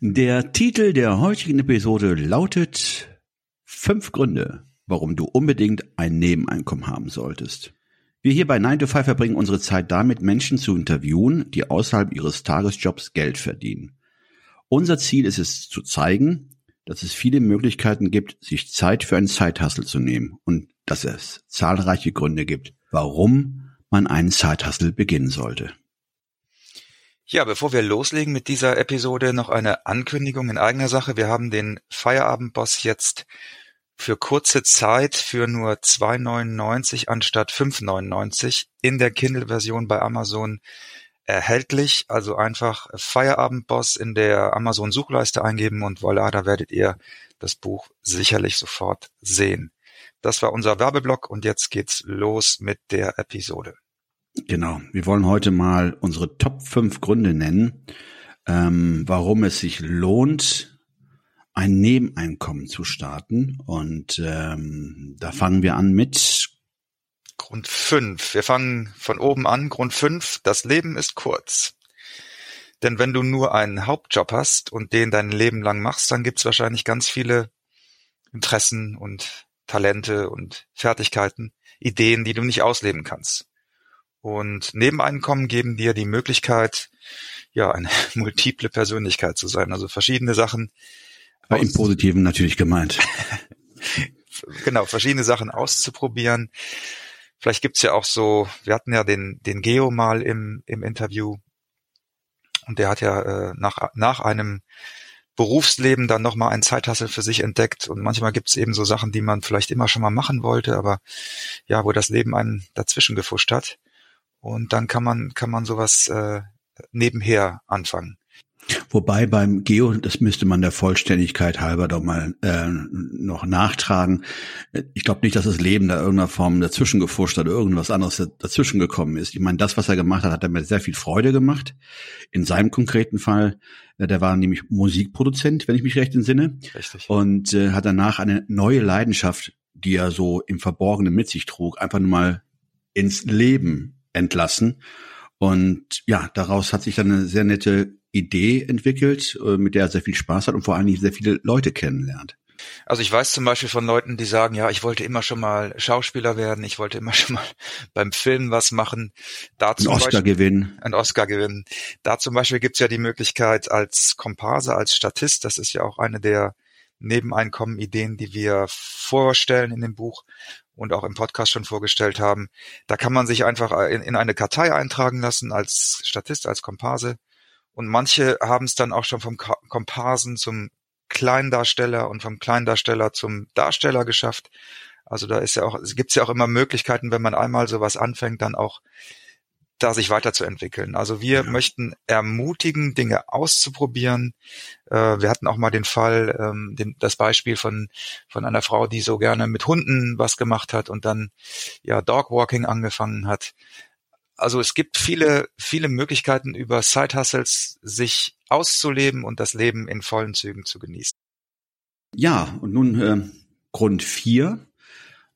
Der Titel der heutigen Episode lautet Fünf Gründe, warum du unbedingt ein Nebeneinkommen haben solltest. Wir hier bei 9 to 5 verbringen unsere Zeit damit, Menschen zu interviewen, die außerhalb ihres Tagesjobs Geld verdienen. Unser Ziel ist es zu zeigen, dass es viele Möglichkeiten gibt, sich Zeit für einen Zeithassel zu nehmen und dass es zahlreiche Gründe gibt, warum man einen Zeithassel beginnen sollte. Ja, bevor wir loslegen mit dieser Episode, noch eine Ankündigung in eigener Sache. Wir haben den Feierabendboss jetzt für kurze Zeit für nur 2,99 anstatt 5,99 in der Kindle-Version bei Amazon erhältlich. Also einfach Feierabendboss in der Amazon-Suchleiste eingeben und voilà, da werdet ihr das Buch sicherlich sofort sehen. Das war unser Werbeblock und jetzt geht's los mit der Episode. Genau. Wir wollen heute mal unsere Top 5 Gründe nennen, ähm, warum es sich lohnt, ein Nebeneinkommen zu starten. Und ähm, da fangen wir an mit Grund 5. Wir fangen von oben an. Grund 5. Das Leben ist kurz. Denn wenn du nur einen Hauptjob hast und den dein Leben lang machst, dann gibt's wahrscheinlich ganz viele Interessen und Talente und Fertigkeiten, Ideen, die du nicht ausleben kannst. Und Nebeneinkommen geben dir die Möglichkeit, ja, eine multiple Persönlichkeit zu sein, also verschiedene Sachen. Bei Im Positiven natürlich gemeint. genau, verschiedene Sachen auszuprobieren. Vielleicht gibt's ja auch so, wir hatten ja den, den Geo mal im, im Interview und der hat ja äh, nach, nach einem Berufsleben dann nochmal ein Zeithassel für sich entdeckt und manchmal gibt's eben so Sachen, die man vielleicht immer schon mal machen wollte, aber ja, wo das Leben einen dazwischen gefuscht hat. Und dann kann man, kann man sowas äh, nebenher anfangen. Wobei beim Geo, das müsste man der Vollständigkeit halber doch mal äh, noch nachtragen. Ich glaube nicht, dass das Leben da irgendeiner Form dazwischen gefuscht oder irgendwas anderes dazwischen gekommen ist. Ich meine, das, was er gemacht hat, hat er mir sehr viel Freude gemacht. In seinem konkreten Fall, äh, der war nämlich Musikproduzent, wenn ich mich recht entsinne. Richtig. Und äh, hat danach eine neue Leidenschaft, die er so im Verborgenen mit sich trug, einfach nur mal ins Leben entlassen. Und ja, daraus hat sich dann eine sehr nette Idee entwickelt, äh, mit der er sehr viel Spaß hat und vor allen Dingen sehr viele Leute kennenlernt. Also ich weiß zum Beispiel von Leuten, die sagen, ja, ich wollte immer schon mal Schauspieler werden, ich wollte immer schon mal beim Film was machen. Da ein Oscar Beispiel, gewinnen. Ein Oscar gewinnen. Da zum Beispiel gibt's ja die Möglichkeit als Komparse, als Statist, das ist ja auch eine der Nebeneinkommen-Ideen, die wir vorstellen in dem Buch und auch im Podcast schon vorgestellt haben. Da kann man sich einfach in, in eine Kartei eintragen lassen als Statist, als Komparse. Und manche haben es dann auch schon vom Komparsen zum Kleindarsteller und vom Kleindarsteller zum Darsteller geschafft. Also da ist ja auch, es gibt ja auch immer Möglichkeiten, wenn man einmal sowas anfängt, dann auch da sich weiterzuentwickeln. Also wir ja. möchten ermutigen, Dinge auszuprobieren. Äh, wir hatten auch mal den Fall, ähm, den, das Beispiel von von einer Frau, die so gerne mit Hunden was gemacht hat und dann ja Dogwalking angefangen hat. Also es gibt viele viele Möglichkeiten über Side Hustles sich auszuleben und das Leben in vollen Zügen zu genießen. Ja, und nun äh, Grund vier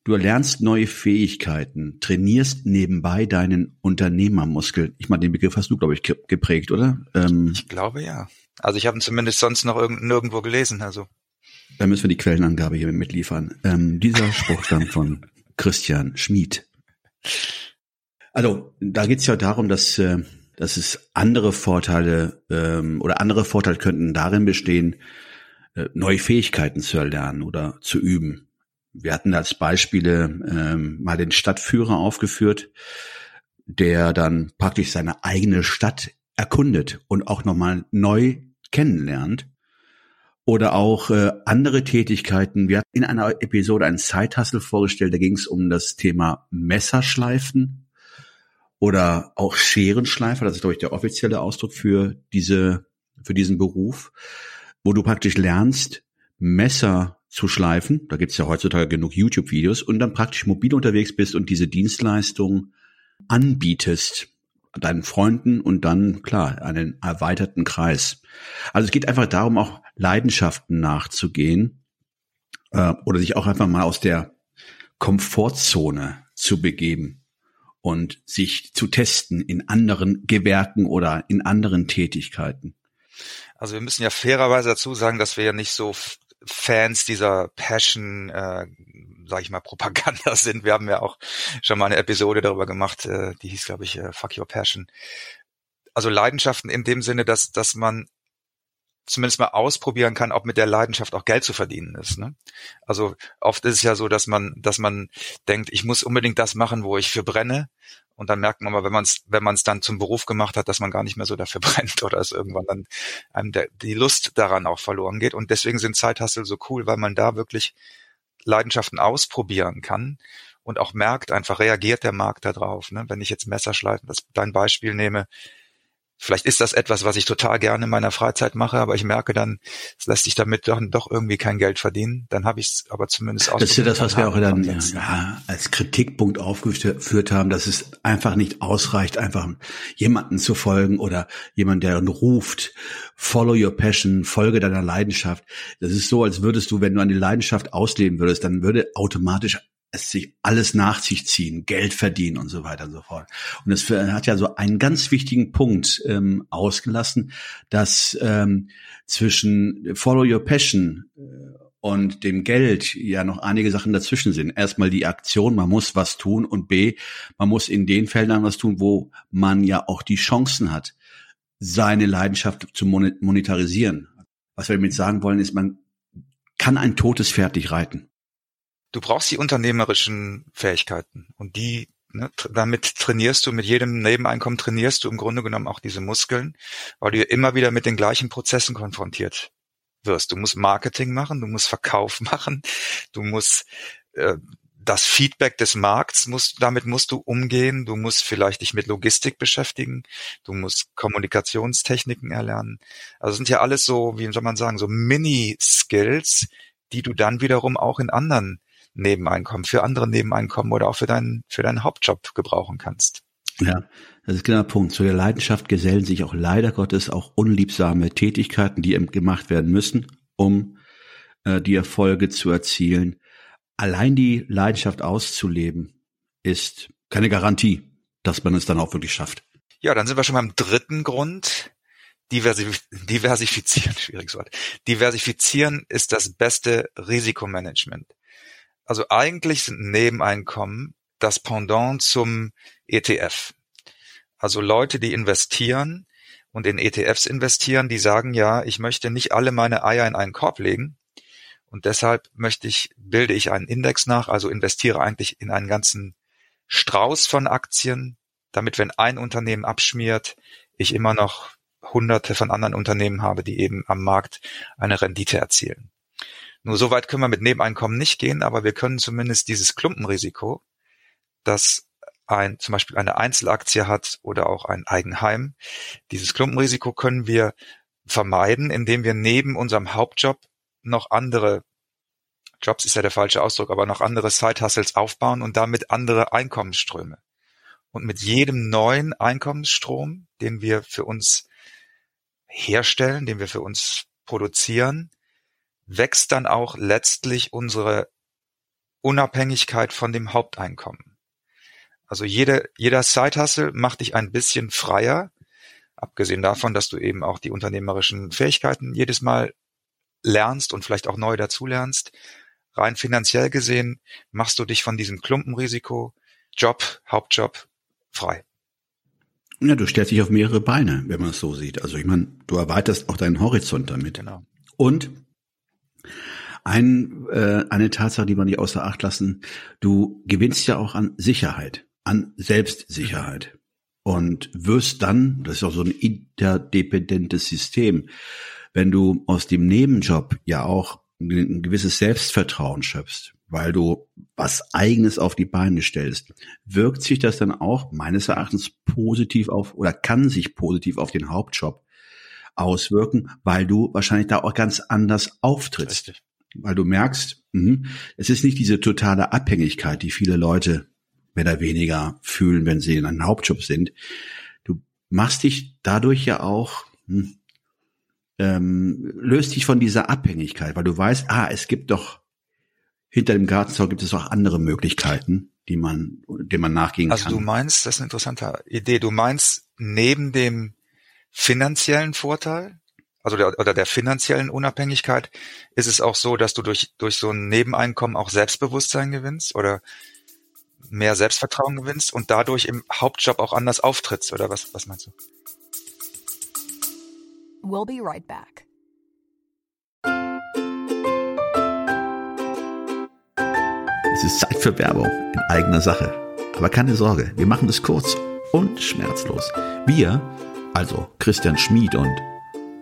Du erlernst neue Fähigkeiten, trainierst nebenbei deinen Unternehmermuskel. Ich meine, den Begriff hast du, glaube ich, geprägt, oder? Ähm, ich glaube ja. Also ich habe ihn zumindest sonst noch irgend, nirgendwo gelesen. Also da müssen wir die Quellenangabe hier mitliefern. Ähm, dieser Spruch stammt von Christian Schmid. Also da geht es ja darum, dass, äh, dass es andere Vorteile ähm, oder andere Vorteile könnten darin bestehen, äh, neue Fähigkeiten zu erlernen oder zu üben. Wir hatten als Beispiele ähm, mal den Stadtführer aufgeführt, der dann praktisch seine eigene Stadt erkundet und auch nochmal neu kennenlernt. Oder auch äh, andere Tätigkeiten. Wir hatten in einer Episode einen Zeithassel vorgestellt, da ging es um das Thema Messerschleifen oder auch Scherenschleifer, das ist glaube ich der offizielle Ausdruck für diese für diesen Beruf, wo du praktisch lernst, Messer zu schleifen. Da gibt's ja heutzutage genug YouTube-Videos und dann praktisch mobil unterwegs bist und diese Dienstleistung anbietest deinen Freunden und dann klar einen erweiterten Kreis. Also es geht einfach darum, auch Leidenschaften nachzugehen äh, oder sich auch einfach mal aus der Komfortzone zu begeben und sich zu testen in anderen Gewerken oder in anderen Tätigkeiten. Also wir müssen ja fairerweise dazu sagen, dass wir ja nicht so Fans dieser Passion, äh, sag ich mal, Propaganda sind. Wir haben ja auch schon mal eine Episode darüber gemacht, äh, die hieß, glaube ich, äh, Fuck Your Passion. Also Leidenschaften in dem Sinne, dass, dass man zumindest mal ausprobieren kann, ob mit der Leidenschaft auch Geld zu verdienen ist. Ne? Also oft ist es ja so, dass man, dass man denkt, ich muss unbedingt das machen, wo ich für brenne. Und dann merkt man mal, wenn man es, wenn man es dann zum Beruf gemacht hat, dass man gar nicht mehr so dafür brennt oder es irgendwann dann einem der, die Lust daran auch verloren geht. Und deswegen sind Zeithassel so cool, weil man da wirklich Leidenschaften ausprobieren kann und auch merkt, einfach reagiert der Markt darauf. Ne? Wenn ich jetzt Messerschleifen, das dein Beispiel nehme, Vielleicht ist das etwas, was ich total gerne in meiner Freizeit mache, aber ich merke dann, es lässt sich damit doch, doch irgendwie kein Geld verdienen. Dann habe ich es aber zumindest aus. Das ist ja das, was wir auch dann ja, als Kritikpunkt aufgeführt haben, dass es einfach nicht ausreicht, einfach jemanden zu folgen oder jemand, der ruft, follow your passion, folge deiner Leidenschaft. Das ist so, als würdest du, wenn du eine Leidenschaft ausleben würdest, dann würde automatisch es sich alles nach sich ziehen, Geld verdienen und so weiter und so fort. Und es hat ja so einen ganz wichtigen Punkt ähm, ausgelassen, dass ähm, zwischen Follow Your Passion äh, und dem Geld ja noch einige Sachen dazwischen sind. Erstmal die Aktion, man muss was tun und B, man muss in den Feldern was tun, wo man ja auch die Chancen hat, seine Leidenschaft zu monetarisieren. Was wir damit sagen wollen, ist, man kann ein totes Pferd nicht reiten du brauchst die unternehmerischen Fähigkeiten und die Ne, damit trainierst du, mit jedem Nebeneinkommen trainierst du im Grunde genommen auch diese Muskeln, weil du immer wieder mit den gleichen Prozessen konfrontiert wirst. Du musst Marketing machen, du musst Verkauf machen, du musst äh, das Feedback des Markts musst, damit musst du umgehen. Du musst vielleicht dich mit Logistik beschäftigen. Du musst Kommunikationstechniken erlernen. Also sind ja alles so, wie soll man sagen, so Mini-Skills, die du dann wiederum auch in anderen Nebeneinkommen, für andere Nebeneinkommen oder auch für deinen, für deinen Hauptjob gebrauchen kannst. Ja, das ist genau der Punkt. Zu der Leidenschaft gesellen sich auch leider Gottes auch unliebsame Tätigkeiten, die gemacht werden müssen, um äh, die Erfolge zu erzielen. Allein die Leidenschaft auszuleben ist keine Garantie, dass man es dann auch wirklich schafft. Ja, dann sind wir schon beim dritten Grund. Diversif diversifizieren, schwieriges Wort. Diversifizieren ist das beste Risikomanagement also eigentlich sind Nebeneinkommen das Pendant zum ETF. Also Leute, die investieren und in ETFs investieren, die sagen ja, ich möchte nicht alle meine Eier in einen Korb legen und deshalb möchte ich, bilde ich einen Index nach, also investiere eigentlich in einen ganzen Strauß von Aktien, damit wenn ein Unternehmen abschmiert, ich immer noch hunderte von anderen Unternehmen habe, die eben am Markt eine Rendite erzielen. Nur so weit können wir mit Nebeneinkommen nicht gehen, aber wir können zumindest dieses Klumpenrisiko, das ein, zum Beispiel eine Einzelaktie hat oder auch ein Eigenheim, dieses Klumpenrisiko können wir vermeiden, indem wir neben unserem Hauptjob noch andere Jobs ist ja der falsche Ausdruck, aber noch andere Side-Hustles aufbauen und damit andere Einkommensströme. Und mit jedem neuen Einkommensstrom, den wir für uns herstellen, den wir für uns produzieren, wächst dann auch letztlich unsere Unabhängigkeit von dem Haupteinkommen. Also jede, jeder Side-Hustle macht dich ein bisschen freier, abgesehen davon, dass du eben auch die unternehmerischen Fähigkeiten jedes Mal lernst und vielleicht auch neu dazulernst. Rein finanziell gesehen machst du dich von diesem Klumpenrisiko, Job, Hauptjob frei. Ja, du stellst dich auf mehrere Beine, wenn man es so sieht. Also ich meine, du erweiterst auch deinen Horizont damit. Genau. Und ein, äh, eine Tatsache, die man nicht außer Acht lassen, du gewinnst ja auch an Sicherheit, an Selbstsicherheit. Und wirst dann, das ist auch so ein interdependentes System, wenn du aus dem Nebenjob ja auch ein gewisses Selbstvertrauen schöpfst, weil du was eigenes auf die Beine stellst, wirkt sich das dann auch meines Erachtens positiv auf oder kann sich positiv auf den Hauptjob auswirken, weil du wahrscheinlich da auch ganz anders auftrittst. Richtig. Weil du merkst, mh, es ist nicht diese totale Abhängigkeit, die viele Leute mehr oder weniger fühlen, wenn sie in einem Hauptjob sind. Du machst dich dadurch ja auch, hm, ähm, löst dich von dieser Abhängigkeit, weil du weißt, ah, es gibt doch hinter dem Gartenzaun gibt es auch andere Möglichkeiten, die man, dem man nachgehen also kann. Also du meinst, das ist eine interessante Idee. Du meinst neben dem finanziellen Vorteil, also der, oder der finanziellen Unabhängigkeit, ist es auch so, dass du durch durch so ein Nebeneinkommen auch Selbstbewusstsein gewinnst oder mehr Selbstvertrauen gewinnst und dadurch im Hauptjob auch anders auftrittst oder was was meinst du? We'll be right back. Es ist Zeit für Werbung in eigener Sache. Aber keine Sorge, wir machen es kurz und schmerzlos. Wir, also Christian Schmid und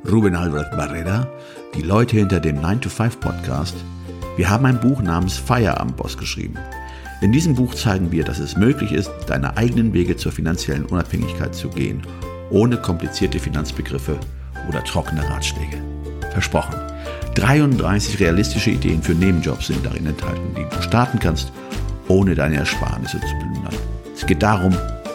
Ruben Albert Barrera, die Leute hinter dem 9-to-5 Podcast, wir haben ein Buch namens Feierabendboss geschrieben. In diesem Buch zeigen wir, dass es möglich ist, deine eigenen Wege zur finanziellen Unabhängigkeit zu gehen, ohne komplizierte Finanzbegriffe oder trockene Ratschläge. Versprochen. 33 realistische Ideen für Nebenjobs sind darin enthalten, die du starten kannst, ohne deine Ersparnisse zu plündern. Es geht darum,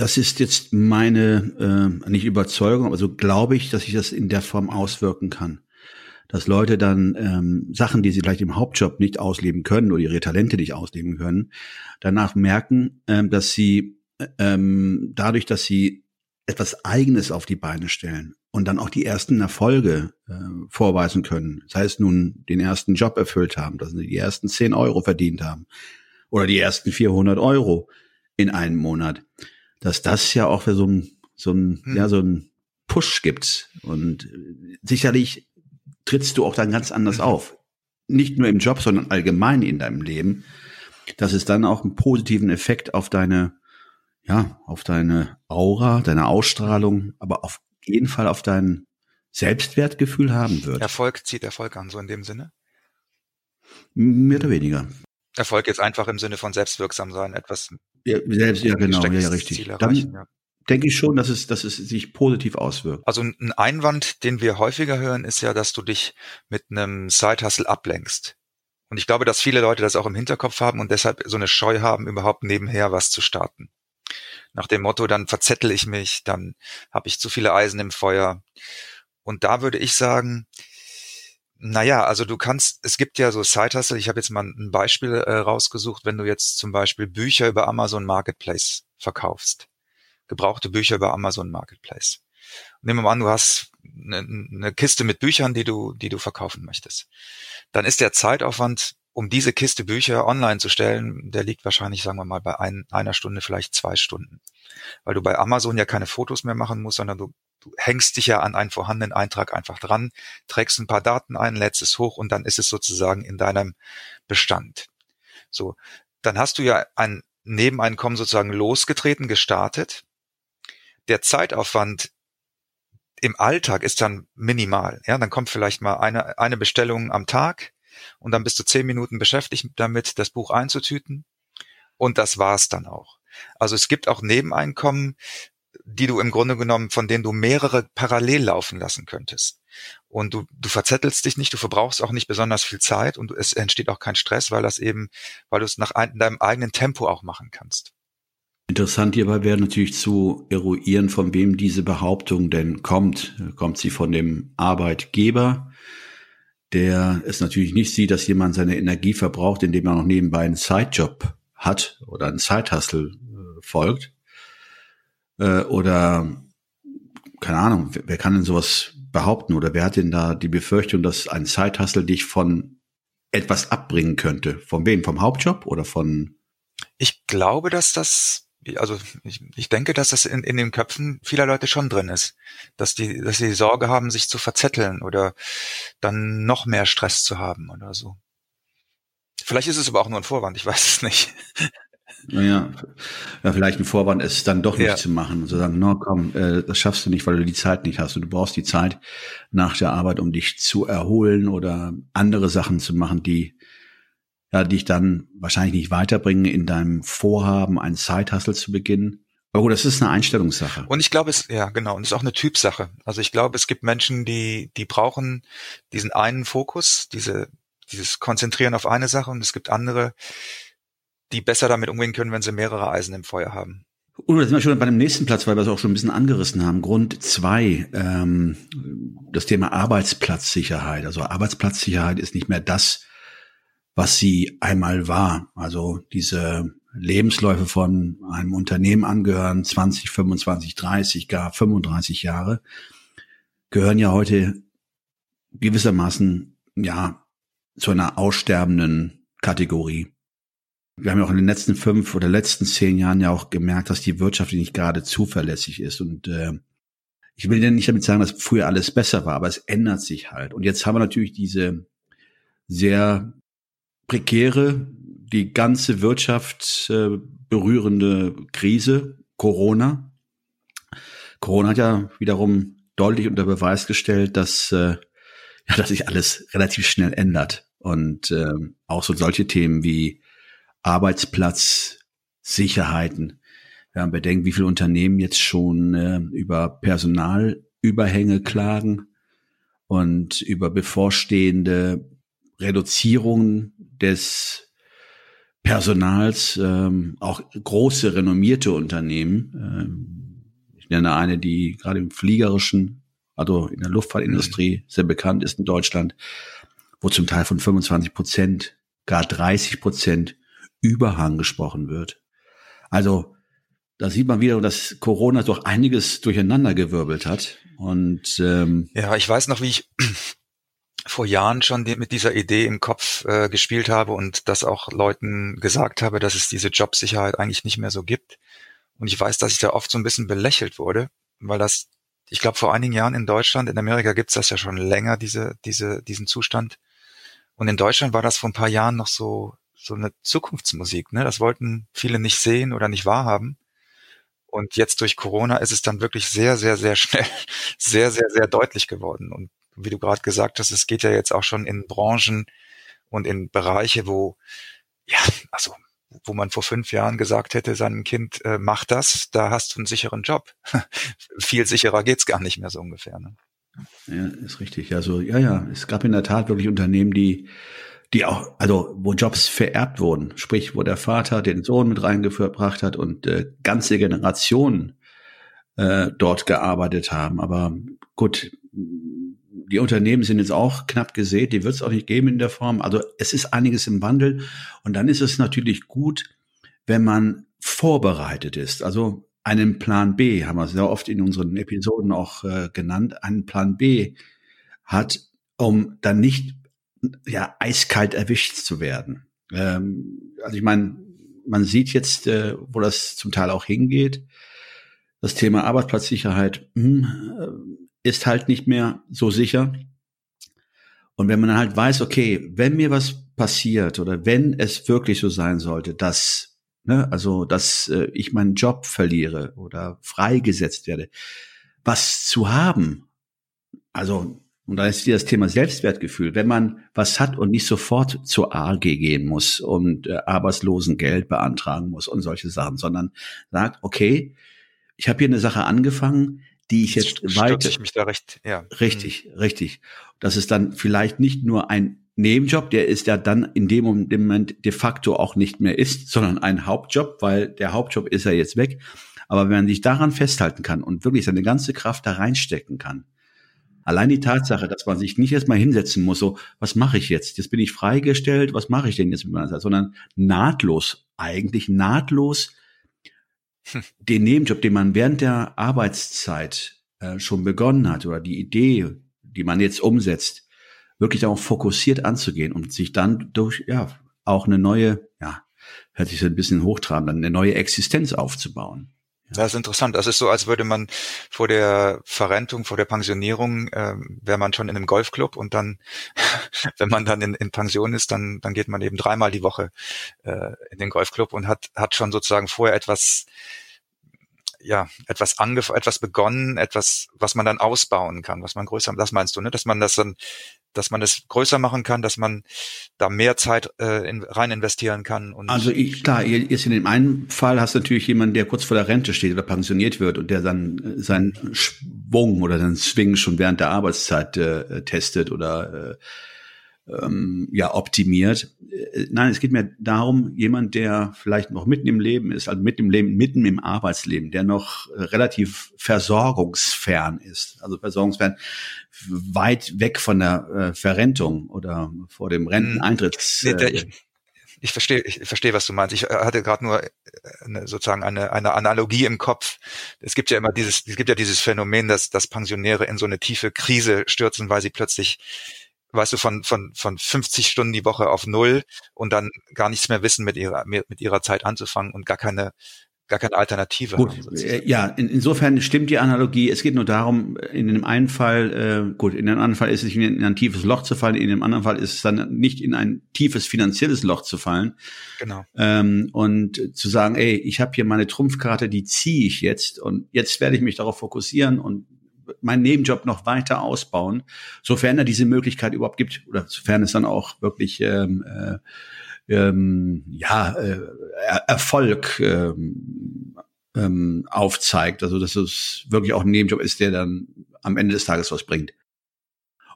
Das ist jetzt meine, äh, nicht Überzeugung, aber so glaube ich, dass ich das in der Form auswirken kann. Dass Leute dann ähm, Sachen, die sie vielleicht im Hauptjob nicht ausleben können oder ihre Talente nicht ausleben können, danach merken, ähm, dass sie ähm, dadurch, dass sie etwas Eigenes auf die Beine stellen und dann auch die ersten Erfolge äh, vorweisen können, das heißt nun den ersten Job erfüllt haben, dass sie die ersten 10 Euro verdient haben oder die ersten 400 Euro in einem Monat, dass das ja auch für so ein, so ein, hm. ja, so ein Push gibt und sicherlich trittst du auch dann ganz anders mhm. auf. Nicht nur im Job, sondern allgemein in deinem Leben, dass es dann auch einen positiven Effekt auf deine, ja, auf deine Aura, deine Ausstrahlung, aber auf jeden Fall auf dein Selbstwertgefühl haben wird. Erfolg zieht Erfolg an, so in dem Sinne? Mehr oder weniger. Erfolg jetzt einfach im Sinne von selbstwirksam sein, etwas. Ja, selbst, ja genau, ja, ja, richtig. Dann, ja denke ich schon, dass es, dass es sich positiv auswirkt. Also ein Einwand, den wir häufiger hören, ist ja, dass du dich mit einem Side-Hustle ablenkst. Und ich glaube, dass viele Leute das auch im Hinterkopf haben und deshalb so eine Scheu haben, überhaupt nebenher was zu starten. Nach dem Motto, dann verzettel ich mich, dann habe ich zu viele Eisen im Feuer. Und da würde ich sagen, naja, also du kannst, es gibt ja so Side-Hustle, ich habe jetzt mal ein Beispiel äh, rausgesucht, wenn du jetzt zum Beispiel Bücher über Amazon Marketplace verkaufst gebrauchte Bücher über Amazon Marketplace. Nehmen wir mal an, du hast eine, eine Kiste mit Büchern, die du, die du verkaufen möchtest. Dann ist der Zeitaufwand, um diese Kiste Bücher online zu stellen, der liegt wahrscheinlich, sagen wir mal, bei ein, einer Stunde, vielleicht zwei Stunden. Weil du bei Amazon ja keine Fotos mehr machen musst, sondern du, du hängst dich ja an einen vorhandenen Eintrag einfach dran, trägst ein paar Daten ein, lädst es hoch und dann ist es sozusagen in deinem Bestand. So, dann hast du ja ein Nebeneinkommen sozusagen losgetreten, gestartet der Zeitaufwand im Alltag ist dann minimal. Ja, dann kommt vielleicht mal eine, eine Bestellung am Tag und dann bist du zehn Minuten beschäftigt damit, das Buch einzutüten. Und das war's dann auch. Also es gibt auch Nebeneinkommen, die du im Grunde genommen, von denen du mehrere parallel laufen lassen könntest. Und du, du verzettelst dich nicht, du verbrauchst auch nicht besonders viel Zeit und es entsteht auch kein Stress, weil das eben, weil du es nach ein, deinem eigenen Tempo auch machen kannst. Interessant hierbei wäre natürlich zu eruieren, von wem diese Behauptung denn kommt. Kommt sie von dem Arbeitgeber, der es natürlich nicht sieht, dass jemand seine Energie verbraucht, indem er noch nebenbei einen Sidejob hat oder einen Sidehustle äh, folgt? Äh, oder keine Ahnung, wer kann denn sowas behaupten oder wer hat denn da die Befürchtung, dass ein Zeithassel dich von etwas abbringen könnte? Von wem? Vom Hauptjob oder von? Ich glaube, dass das also ich, ich denke, dass das in, in den Köpfen vieler Leute schon drin ist, dass die, dass sie Sorge haben, sich zu verzetteln oder dann noch mehr Stress zu haben oder so. Vielleicht ist es aber auch nur ein Vorwand, ich weiß es nicht. Naja, ja, vielleicht ein Vorwand, es dann doch nicht ja. zu machen. Zu sagen, no, komm, äh, das schaffst du nicht, weil du die Zeit nicht hast. Und du brauchst die Zeit nach der Arbeit, um dich zu erholen oder andere Sachen zu machen, die ja, dich dann wahrscheinlich nicht weiterbringen in deinem Vorhaben, einen Zeithassel zu beginnen. Aber gut, das ist eine Einstellungssache. Und ich glaube, es, ja, genau, und es ist auch eine Typsache. Also ich glaube, es gibt Menschen, die, die brauchen diesen einen Fokus, diese, dieses Konzentrieren auf eine Sache und es gibt andere, die besser damit umgehen können, wenn sie mehrere Eisen im Feuer haben. Und da sind wir schon bei dem nächsten Platz, weil wir es auch schon ein bisschen angerissen haben. Grund zwei, ähm, das Thema Arbeitsplatzsicherheit. Also Arbeitsplatzsicherheit ist nicht mehr das, was sie einmal war. Also diese Lebensläufe von einem Unternehmen angehören, 20, 25, 30, gar 35 Jahre, gehören ja heute gewissermaßen, ja, zu einer aussterbenden Kategorie. Wir haben ja auch in den letzten fünf oder letzten zehn Jahren ja auch gemerkt, dass die Wirtschaft nicht gerade zuverlässig ist. Und äh, ich will ja nicht damit sagen, dass früher alles besser war, aber es ändert sich halt. Und jetzt haben wir natürlich diese sehr prekäre, die ganze Wirtschaft äh, berührende Krise, Corona. Corona hat ja wiederum deutlich unter Beweis gestellt, dass, äh, ja, dass sich alles relativ schnell ändert. Und äh, auch so solche Themen wie Arbeitsplatz, Sicherheiten. Wir haben bedenkt, wie viele Unternehmen jetzt schon äh, über Personalüberhänge klagen und über bevorstehende Reduzierungen des Personals, ähm, auch große renommierte Unternehmen. Ähm, ich nenne eine, die gerade im fliegerischen, also in der Luftfahrtindustrie mhm. sehr bekannt ist in Deutschland, wo zum Teil von 25 Prozent, gar 30 Prozent Überhang gesprochen wird. Also da sieht man wieder, dass Corona doch einiges durcheinandergewirbelt hat. Und ähm, ja, ich weiß noch, wie ich vor Jahren schon mit dieser Idee im Kopf äh, gespielt habe und das auch Leuten gesagt habe, dass es diese Jobsicherheit eigentlich nicht mehr so gibt. Und ich weiß, dass ich da oft so ein bisschen belächelt wurde, weil das, ich glaube, vor einigen Jahren in Deutschland, in Amerika gibt's das ja schon länger, diese, diese, diesen Zustand. Und in Deutschland war das vor ein paar Jahren noch so, so eine Zukunftsmusik. Ne? Das wollten viele nicht sehen oder nicht wahrhaben. Und jetzt durch Corona ist es dann wirklich sehr, sehr, sehr schnell, sehr, sehr, sehr deutlich geworden. Und wie du gerade gesagt hast, es geht ja jetzt auch schon in Branchen und in Bereiche, wo, ja, also wo man vor fünf Jahren gesagt hätte, seinem Kind, äh, mach das, da hast du einen sicheren Job. Viel sicherer geht's gar nicht mehr so ungefähr. Ne? Ja, ist richtig. Also ja, ja, es gab in der Tat wirklich Unternehmen, die die auch, also wo Jobs vererbt wurden, sprich, wo der Vater den Sohn mit reingebracht hat und äh, ganze Generationen äh, dort gearbeitet haben. Aber gut, die Unternehmen sind jetzt auch knapp gesät, die wird es auch nicht geben in der Form. Also es ist einiges im Wandel und dann ist es natürlich gut, wenn man vorbereitet ist. Also einen Plan B haben wir sehr oft in unseren Episoden auch äh, genannt, einen Plan B hat, um dann nicht ja eiskalt erwischt zu werden. Ähm, also ich meine, man sieht jetzt, äh, wo das zum Teil auch hingeht. Das Thema Arbeitsplatzsicherheit mh, hm, ist halt nicht mehr so sicher. Und wenn man halt weiß, okay, wenn mir was passiert oder wenn es wirklich so sein sollte, dass, ne, also dass äh, ich meinen Job verliere oder freigesetzt werde, was zu haben, also und da ist hier das Thema Selbstwertgefühl. Wenn man was hat und nicht sofort zur AG gehen muss und äh, Arbeitslosengeld beantragen muss und solche Sachen, sondern sagt, okay, ich habe hier eine Sache angefangen, die ich jetzt weiter. ich mich da recht, ja. Richtig, mhm. richtig. Das ist dann vielleicht nicht nur ein Nebenjob, der ist ja dann in dem Moment de facto auch nicht mehr ist, sondern ein Hauptjob, weil der Hauptjob ist ja jetzt weg. Aber wenn man sich daran festhalten kann und wirklich seine ganze Kraft da reinstecken kann, allein die Tatsache, dass man sich nicht erstmal hinsetzen muss, so, was mache ich jetzt? Jetzt bin ich freigestellt, was mache ich denn jetzt mit meiner Zeit? Sondern nahtlos, eigentlich nahtlos den Nebenjob, den man während der Arbeitszeit äh, schon begonnen hat oder die Idee, die man jetzt umsetzt, wirklich auch fokussiert anzugehen und sich dann durch, ja, auch eine neue, ja, hört sich so ein bisschen hochtrabend, eine neue Existenz aufzubauen. Das ist interessant. Das ist so, als würde man vor der Verrentung, vor der Pensionierung, äh, wäre man schon in einem Golfclub und dann, wenn man dann in, in Pension ist, dann, dann geht man eben dreimal die Woche äh, in den Golfclub und hat, hat schon sozusagen vorher etwas ja, etwas angef etwas begonnen, etwas, was man dann ausbauen kann, was man größer, das meinst du, ne? Dass man das dann, dass man es größer machen kann, dass man da mehr Zeit äh, in, rein investieren kann. Also ich, klar, jetzt in dem einen Fall hast du natürlich jemanden, der kurz vor der Rente steht oder pensioniert wird und der dann äh, seinen Schwung oder seinen Swing schon während der Arbeitszeit äh, testet oder äh, ähm, ja optimiert. Äh, nein, es geht mir darum, jemand, der vielleicht noch mitten im Leben ist, also mitten im Leben, mitten im Arbeitsleben, der noch äh, relativ versorgungsfern ist, also versorgungsfern, weit weg von der äh, Verrentung oder vor dem Renteneintritt. Nee, der, ich, ich verstehe, ich verstehe, was du meinst. Ich hatte gerade nur eine, sozusagen eine, eine Analogie im Kopf. Es gibt ja immer dieses, es gibt ja dieses Phänomen, dass, dass Pensionäre in so eine tiefe Krise stürzen, weil sie plötzlich weißt du, von, von, von 50 Stunden die Woche auf null und dann gar nichts mehr wissen mit ihrer, mit ihrer Zeit anzufangen und gar keine, gar keine Alternative gut, haben. Sozusagen. Ja, in, insofern stimmt die Analogie. Es geht nur darum, in dem einen Fall, äh, gut, in dem anderen Fall ist es in, in ein tiefes Loch zu fallen, in dem anderen Fall ist es dann nicht in ein tiefes finanzielles Loch zu fallen. Genau. Ähm, und zu sagen, ey, ich habe hier meine Trumpfkarte, die ziehe ich jetzt und jetzt werde ich mich darauf fokussieren und meinen Nebenjob noch weiter ausbauen, sofern er diese Möglichkeit überhaupt gibt oder sofern es dann auch wirklich ähm, äh, ähm, ja äh, Erfolg ähm, ähm, aufzeigt, also dass es wirklich auch ein Nebenjob ist, der dann am Ende des Tages was bringt.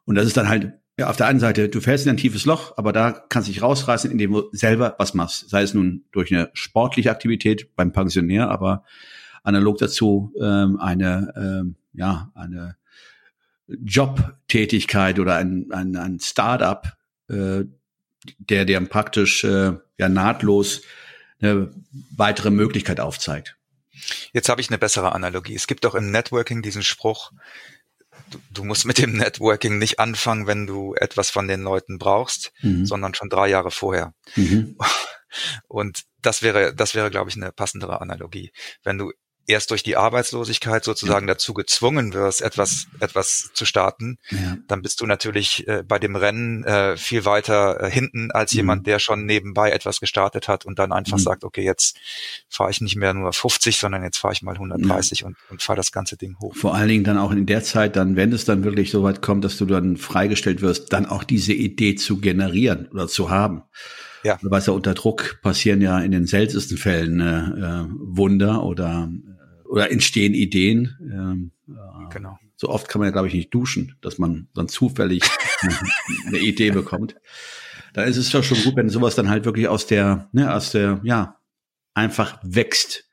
Und das ist dann halt ja, auf der einen Seite, du fällst in ein tiefes Loch, aber da kannst du dich rausreißen, indem du selber was machst. Sei es nun durch eine sportliche Aktivität beim Pensionär, aber analog dazu ähm, eine ähm, ja, eine Jobtätigkeit oder ein, ein, ein Start-up, äh, der dir praktisch äh, ja nahtlos eine weitere Möglichkeit aufzeigt. Jetzt habe ich eine bessere Analogie. Es gibt doch im Networking diesen Spruch, du, du musst mit dem Networking nicht anfangen, wenn du etwas von den Leuten brauchst, mhm. sondern schon drei Jahre vorher. Mhm. Und das wäre, das wäre, glaube ich, eine passendere Analogie. Wenn du erst durch die Arbeitslosigkeit sozusagen ja. dazu gezwungen wirst, etwas, etwas zu starten, ja. dann bist du natürlich äh, bei dem Rennen äh, viel weiter äh, hinten als mhm. jemand, der schon nebenbei etwas gestartet hat und dann einfach mhm. sagt, okay, jetzt fahre ich nicht mehr nur 50, sondern jetzt fahre ich mal 130 ja. und, und fahre das ganze Ding hoch. Vor allen Dingen dann auch in der Zeit, dann, wenn es dann wirklich so weit kommt, dass du dann freigestellt wirst, dann auch diese Idee zu generieren oder zu haben. Ja. Weißt ja, unter Druck passieren ja in den seltensten Fällen äh, äh Wunder oder oder entstehen Ideen. Ähm, äh, genau. So oft kann man ja, glaube ich, nicht duschen, dass man dann zufällig eine Idee bekommt. Da ist es doch schon gut, wenn sowas dann halt wirklich aus der, ne, aus der, ja, einfach wächst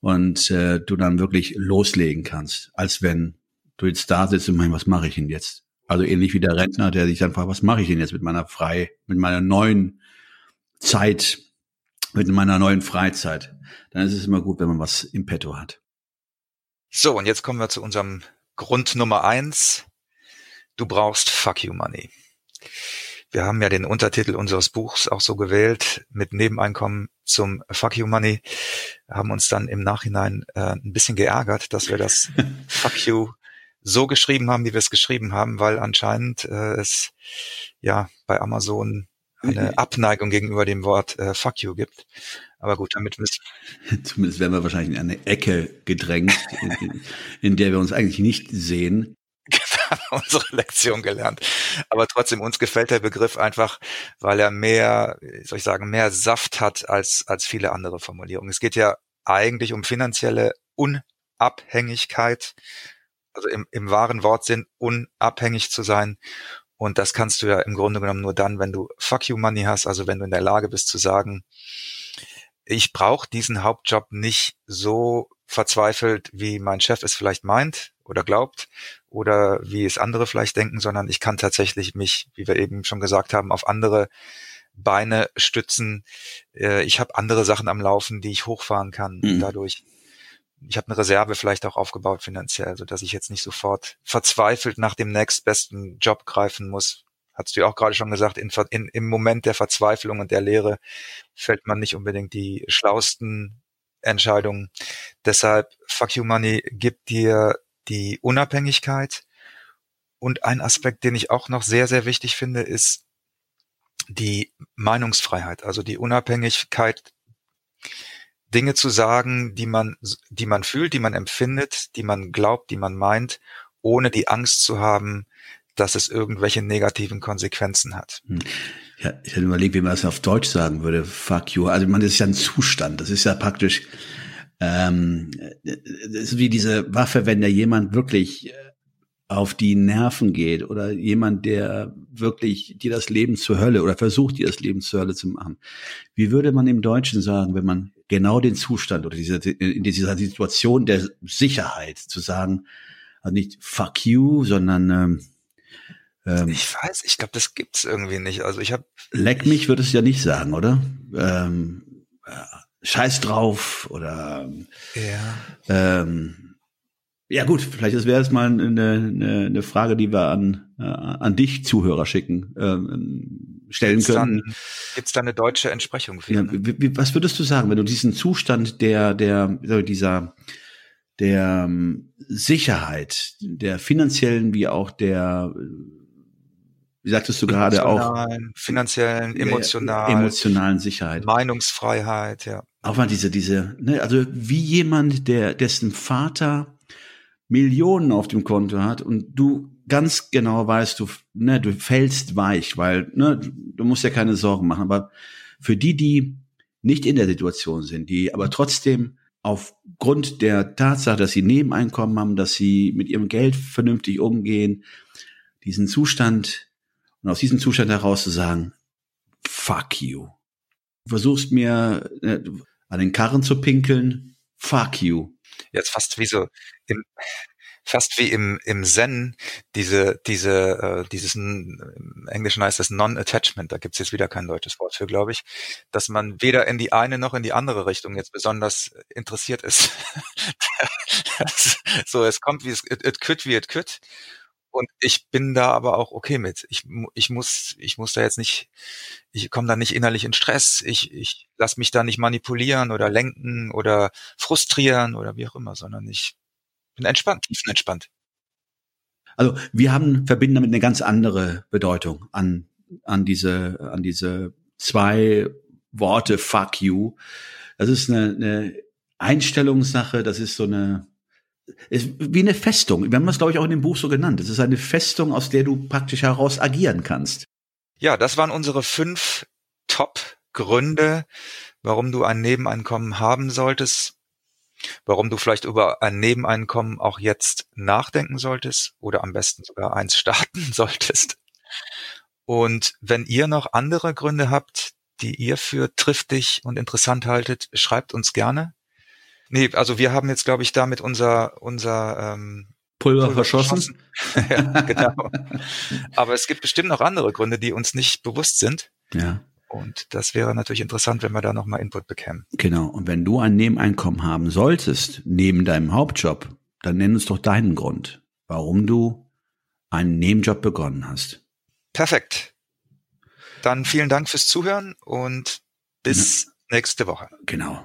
und äh, du dann wirklich loslegen kannst, als wenn du jetzt da sitzt und meinst, was mache ich denn jetzt? Also ähnlich wie der Rentner, der sich dann fragt, was mache ich denn jetzt mit meiner frei, mit meiner neuen Zeit, mit meiner neuen Freizeit? Dann ist es immer gut, wenn man was im Petto hat. So, und jetzt kommen wir zu unserem Grund Nummer eins. Du brauchst Fuck You Money. Wir haben ja den Untertitel unseres Buchs auch so gewählt mit Nebeneinkommen zum Fuck You Money. Haben uns dann im Nachhinein äh, ein bisschen geärgert, dass wir das Fuck You so geschrieben haben, wie wir es geschrieben haben, weil anscheinend äh, es ja bei Amazon eine Abneigung gegenüber dem Wort äh, Fuck You gibt. Aber gut, damit müssen Zumindest werden wir wahrscheinlich in eine Ecke gedrängt, in, in der wir uns eigentlich nicht sehen. haben unsere Lektion gelernt. Aber trotzdem, uns gefällt der Begriff einfach, weil er mehr, soll ich sagen, mehr Saft hat als, als viele andere Formulierungen. Es geht ja eigentlich um finanzielle Unabhängigkeit, also im, im wahren Wortsinn unabhängig zu sein. Und das kannst du ja im Grunde genommen nur dann, wenn du Fuck you Money hast, also wenn du in der Lage bist zu sagen, ich brauche diesen Hauptjob nicht so verzweifelt, wie mein Chef es vielleicht meint oder glaubt oder wie es andere vielleicht denken, sondern ich kann tatsächlich mich, wie wir eben schon gesagt haben, auf andere Beine stützen. Äh, ich habe andere Sachen am Laufen, die ich hochfahren kann. Mhm. Dadurch ich habe eine Reserve vielleicht auch aufgebaut finanziell, so dass ich jetzt nicht sofort verzweifelt nach dem nächstbesten Job greifen muss. Hast du ja auch gerade schon gesagt, in, in, im Moment der Verzweiflung und der Lehre fällt man nicht unbedingt die schlausten Entscheidungen. Deshalb Fuck You Money gibt dir die Unabhängigkeit. Und ein Aspekt, den ich auch noch sehr, sehr wichtig finde, ist die Meinungsfreiheit, also die Unabhängigkeit, Dinge zu sagen, die man, die man fühlt, die man empfindet, die man glaubt, die man meint, ohne die Angst zu haben, dass es irgendwelche negativen Konsequenzen hat. Hm. Ja, ich hätte überlegt, wie man das auf Deutsch sagen würde. Fuck you. Also man, ist ja ein Zustand. Das ist ja praktisch ähm, das ist wie diese Waffe, wenn da jemand wirklich äh, auf die Nerven geht oder jemand, der wirklich dir das Leben zur Hölle oder versucht, dir das Leben zur Hölle zu machen. Wie würde man im Deutschen sagen, wenn man genau den Zustand oder diese, in dieser Situation der Sicherheit zu sagen, also nicht fuck you, sondern ähm, ähm, ich weiß, ich glaube, das gibt's irgendwie nicht. Also ich habe leck mich würde es ja nicht sagen, oder? Ähm, äh, Scheiß drauf oder ja. Ähm, ja gut, vielleicht wäre es mal eine, eine, eine Frage, die wir an, äh, an dich Zuhörer schicken, ähm, stellen gibt's können. Gibt es da eine deutsche Entsprechung für? Ja, wie, was würdest du sagen, wenn du diesen Zustand der, der, dieser, der ähm, Sicherheit, der finanziellen wie auch der wie sagtest du gerade auch finanziellen, emotionalen, emotionalen Sicherheit, Meinungsfreiheit, ja. Auch mal diese, diese, ne, also wie jemand, der dessen Vater Millionen auf dem Konto hat und du ganz genau weißt, du, ne, du fällst weich, weil ne, du musst ja keine Sorgen machen. Aber für die, die nicht in der Situation sind, die aber trotzdem aufgrund der Tatsache, dass sie Nebeneinkommen haben, dass sie mit ihrem Geld vernünftig umgehen, diesen Zustand und aus diesem Zustand heraus zu sagen, fuck you. Du versuchst mir äh, an den Karren zu pinkeln, fuck you. Jetzt fast wie so im, fast wie im, im Zen, diese, diese, äh, dieses, im Englischen heißt das Non-Attachment, da gibt's jetzt wieder kein deutsches Wort für, glaube ich, dass man weder in die eine noch in die andere Richtung jetzt besonders interessiert ist. so, es kommt wie es, it, it could wie it could. Und ich bin da aber auch okay mit. Ich, ich muss, ich muss da jetzt nicht, ich komme da nicht innerlich in Stress. Ich, ich lasse mich da nicht manipulieren oder lenken oder frustrieren oder wie auch immer, sondern ich bin entspannt, tiefenentspannt. Also wir haben verbinden damit eine ganz andere Bedeutung an an diese an diese zwei Worte Fuck you. Das ist eine, eine Einstellungssache. Das ist so eine ist wie eine Festung. Wir haben das, glaube ich, auch in dem Buch so genannt. Es ist eine Festung, aus der du praktisch heraus agieren kannst. Ja, das waren unsere fünf Top-Gründe, warum du ein Nebeneinkommen haben solltest, warum du vielleicht über ein Nebeneinkommen auch jetzt nachdenken solltest oder am besten sogar eins starten solltest. Und wenn ihr noch andere Gründe habt, die ihr für triftig und interessant haltet, schreibt uns gerne. Nee, also wir haben jetzt, glaube ich, damit unser, unser ähm, Pulver, Pulver verschossen. ja, genau. Aber es gibt bestimmt noch andere Gründe, die uns nicht bewusst sind. Ja. Und das wäre natürlich interessant, wenn wir da nochmal Input bekämen. Genau. Und wenn du ein Nebeneinkommen haben solltest, neben deinem Hauptjob, dann nenn uns doch deinen Grund, warum du einen Nebenjob begonnen hast. Perfekt. Dann vielen Dank fürs Zuhören und bis ja. nächste Woche. Genau.